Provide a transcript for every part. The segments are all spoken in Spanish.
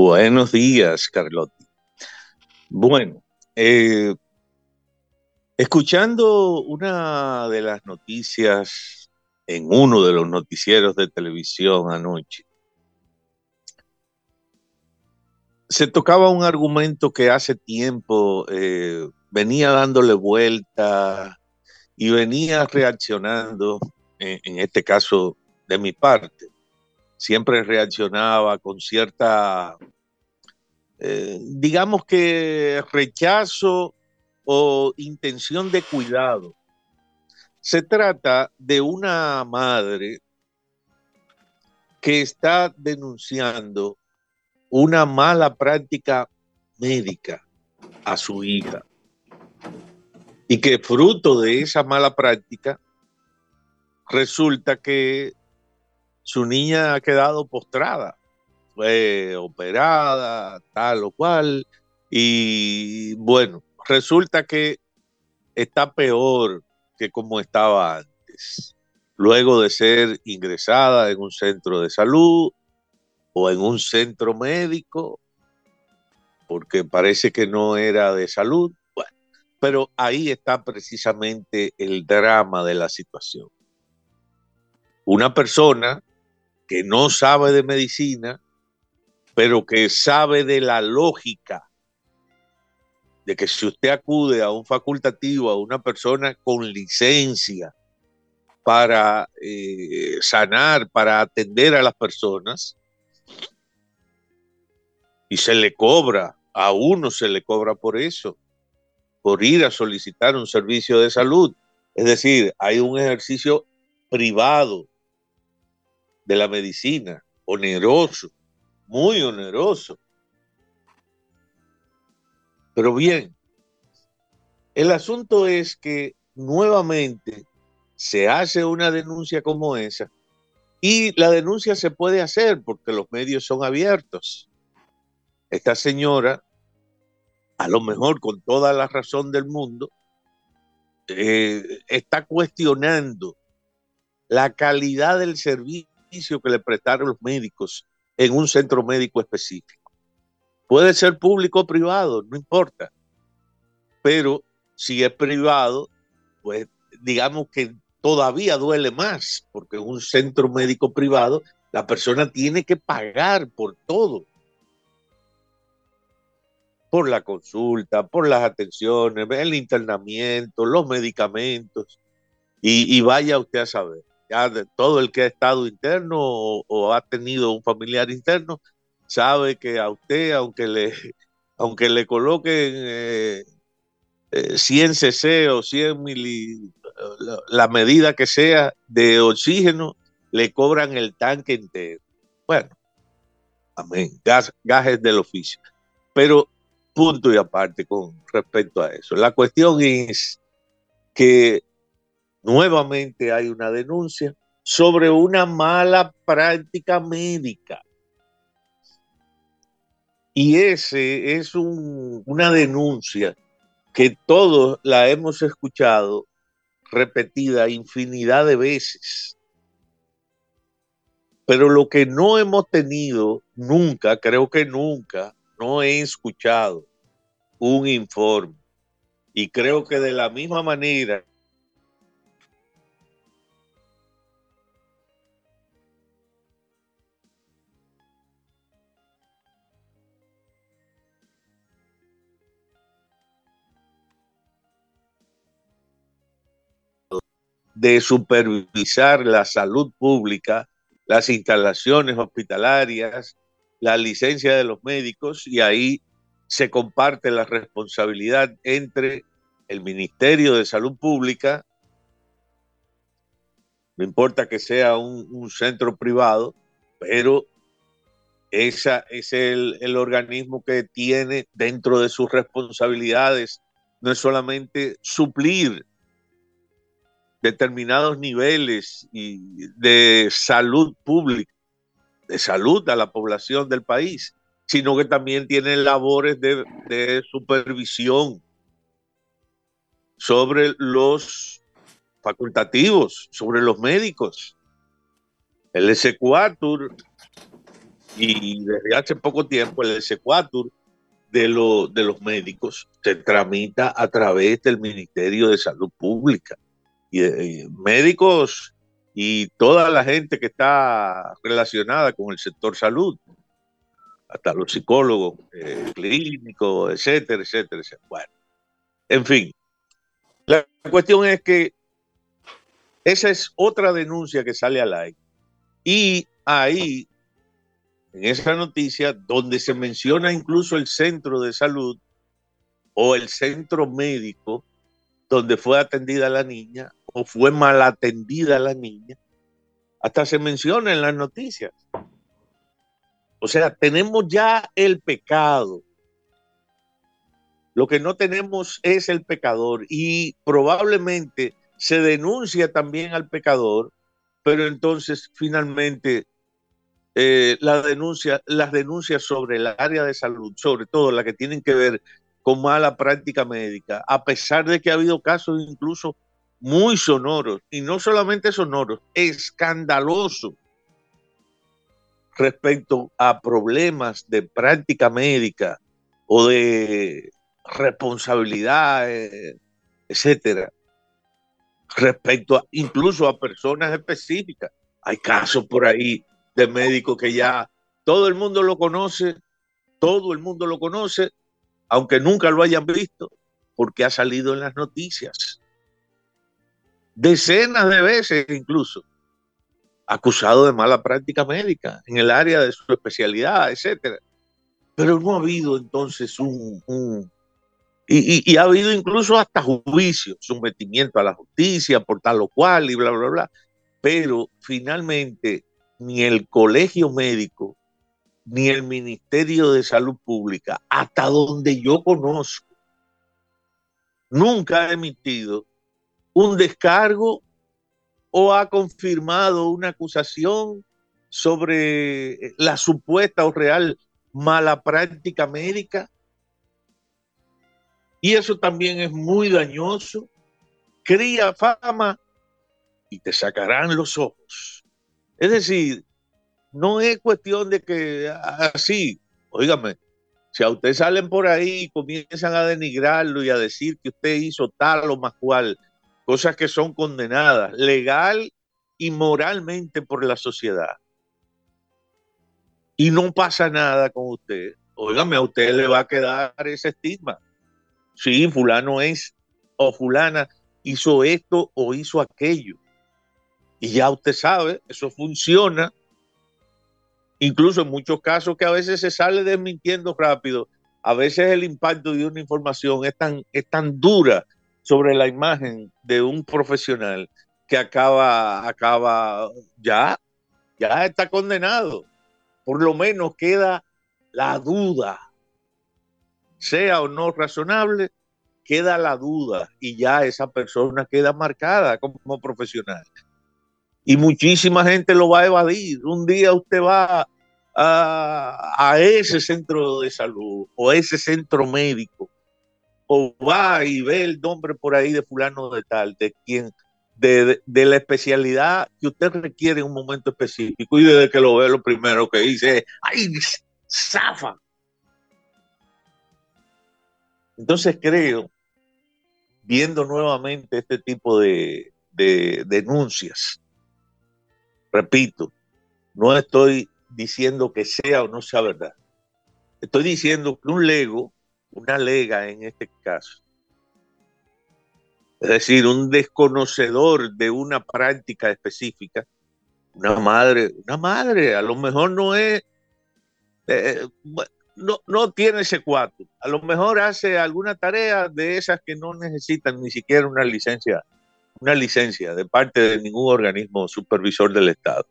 Buenos días, Carlotti. Bueno, eh, escuchando una de las noticias en uno de los noticieros de televisión anoche, se tocaba un argumento que hace tiempo eh, venía dándole vuelta y venía reaccionando, en este caso de mi parte siempre reaccionaba con cierta, eh, digamos que rechazo o intención de cuidado. Se trata de una madre que está denunciando una mala práctica médica a su hija y que fruto de esa mala práctica resulta que su niña ha quedado postrada, fue operada, tal o cual, y bueno, resulta que está peor que como estaba antes, luego de ser ingresada en un centro de salud o en un centro médico, porque parece que no era de salud, bueno, pero ahí está precisamente el drama de la situación. Una persona que no sabe de medicina, pero que sabe de la lógica de que si usted acude a un facultativo, a una persona con licencia para eh, sanar, para atender a las personas, y se le cobra, a uno se le cobra por eso, por ir a solicitar un servicio de salud. Es decir, hay un ejercicio privado de la medicina, oneroso, muy oneroso. Pero bien, el asunto es que nuevamente se hace una denuncia como esa y la denuncia se puede hacer porque los medios son abiertos. Esta señora, a lo mejor con toda la razón del mundo, eh, está cuestionando la calidad del servicio que le prestaron los médicos en un centro médico específico. Puede ser público o privado, no importa. Pero si es privado, pues digamos que todavía duele más, porque en un centro médico privado la persona tiene que pagar por todo. Por la consulta, por las atenciones, el internamiento, los medicamentos. Y, y vaya usted a saber ya todo el que ha estado interno o, ha tenido un familiar interno sabe que a usted, aunque le, aunque le coloquen 100 eh, cc eh, o 100 mili, la, medida que sea de oxígeno, le cobran el tanque entero. Bueno, amén, gas, gajes del oficio. Pero punto y aparte con respecto a eso. La cuestión es que nuevamente hay una denuncia sobre una mala práctica médica. Y ese es una denuncia que todos la hemos escuchado repetida infinidad de veces. Pero lo que no hemos tenido nunca, creo que nunca, no he escuchado un informe. Y creo que de la misma manera de supervisar la salud pública, las instalaciones hospitalarias, la licencia de los médicos y ahí se comparte la responsabilidad entre el Ministerio de Salud Pública, no importa que sea un, centro privado, pero esa es el, el organismo que tiene dentro de sus responsabilidades no es solamente suplir determinados niveles de salud pública, de salud a la población del país, sino que también tienen labores de, supervisión sobre los facultativos, sobre los médicos. El S4 Y desde hace poco tiempo el Secuatur de, de los médicos se tramita a través del Ministerio de Salud Pública. Y médicos y toda la gente que está relacionada con el sector salud, hasta los psicólogos eh, clínicos, etcétera, etcétera, etcétera. Bueno, en fin, la cuestión es que esa es otra denuncia que sale al aire. Y ahí, en esa noticia, donde se menciona incluso el centro de salud o el centro médico donde fue atendida la niña, o fue mal atendida la niña, hasta se menciona en las noticias. O sea, tenemos ya el pecado. Lo que no tenemos es el pecador y probablemente se denuncia también al pecador, pero entonces finalmente eh, las denuncias sobre el área de salud, sobre todo las que tienen que ver con mala práctica médica, a pesar de que ha habido casos incluso muy sonoros, y no solamente sonoros, escandalosos respecto a problemas de práctica médica o de responsabilidad, etcétera, respecto a, incluso a personas específicas. Hay casos por ahí de médicos que ya todo el mundo lo conoce, todo el mundo lo conoce, aunque nunca lo hayan visto, porque ha salido en las noticias decenas de veces incluso, acusado de mala práctica médica en el área de su especialidad, etcétera. Pero no ha habido entonces un, y, ha habido incluso hasta juicio, sometimiento a la justicia por tal o cual y bla, bla, bla. Pero finalmente ni el colegio médico ni el Ministerio de Salud Pública, hasta donde yo conozco, nunca ha emitido un descargo o ha confirmado una acusación sobre la supuesta o real mala práctica médica. Y eso también es muy dañoso. Cría fama y te sacarán los ojos. Es decir, no es cuestión de que así, oígame, si a usted salen por ahí y comienzan a denigrarlo y a decir que usted hizo tal o más cual, cosas que son condenadas legal y moralmente por la sociedad. Y no pasa nada con usted. Óigame, a usted le va a quedar ese estigma. Sí, fulano es o fulana hizo esto o hizo aquello. Y ya usted sabe, eso funciona. Incluso en muchos casos que a veces se sale desmintiendo rápido, a veces el impacto de una información es tan, es tan dura sobre la imagen de un profesional que acaba, acaba, ya, ya está condenado. Por lo menos queda la duda, sea o no razonable, queda la duda y ya esa persona queda marcada como profesional. Y muchísima gente lo va a evadir. Un día usted va a, a ese centro de salud o a ese centro médico o va y ve el nombre por ahí de fulano de tal, de quien, de, la especialidad que usted requiere en un momento específico y desde que lo ve lo primero que dice, ¡ay, zafa! Entonces creo, viendo nuevamente este tipo de, de denuncias, repito, no estoy diciendo que sea o no sea verdad. Estoy diciendo que un lego una lega en este caso. Es decir, un desconocedor de una práctica específica, una madre, una madre, a lo mejor no es, eh, no, no tiene ese cuatro, a lo mejor hace alguna tarea de esas que no necesitan ni siquiera una licencia, una licencia de parte de ningún organismo supervisor del Estado,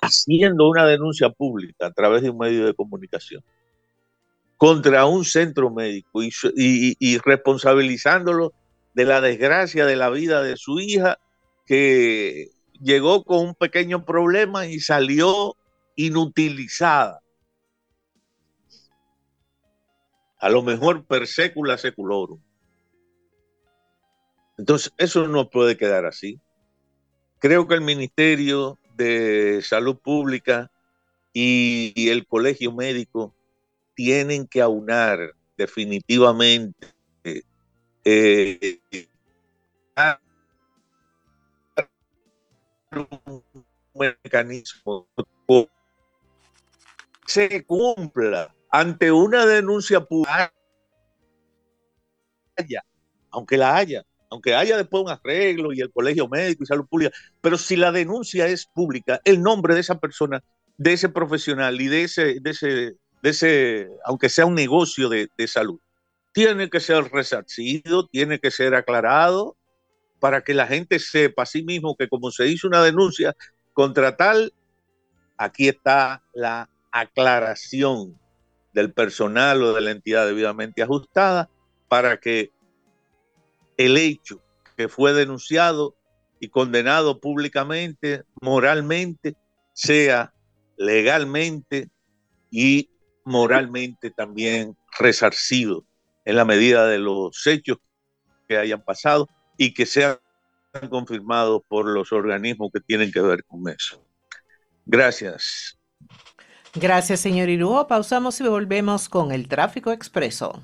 haciendo una denuncia pública a través de un medio de comunicación contra un centro médico y, responsabilizándolo de la desgracia de la vida de su hija que llegó con un pequeño problema y salió inutilizada. A lo mejor per secula seculorum. Entonces, eso no puede quedar así. Creo que el Ministerio de Salud Pública y, el colegio médico tienen que aunar definitivamente eh, un mecanismo se cumpla ante una denuncia pública, aunque la haya, aunque haya después un arreglo y el colegio médico y salud pública, pero si la denuncia es pública, el nombre de esa persona, de ese profesional y de ese, ese aunque sea un negocio de, de salud, tiene que ser resarcido, tiene que ser aclarado para que la gente sepa a sí mismo que como se hizo una denuncia contra tal, aquí está la aclaración del personal o de la entidad debidamente ajustada para que el hecho que fue denunciado y condenado públicamente, moralmente, sea legalmente y moralmente también resarcido en la medida de los hechos que hayan pasado y que sean confirmados por los organismos que tienen que ver con eso. Gracias. Gracias, señor Iruo. Pausamos y volvemos con el tráfico expreso.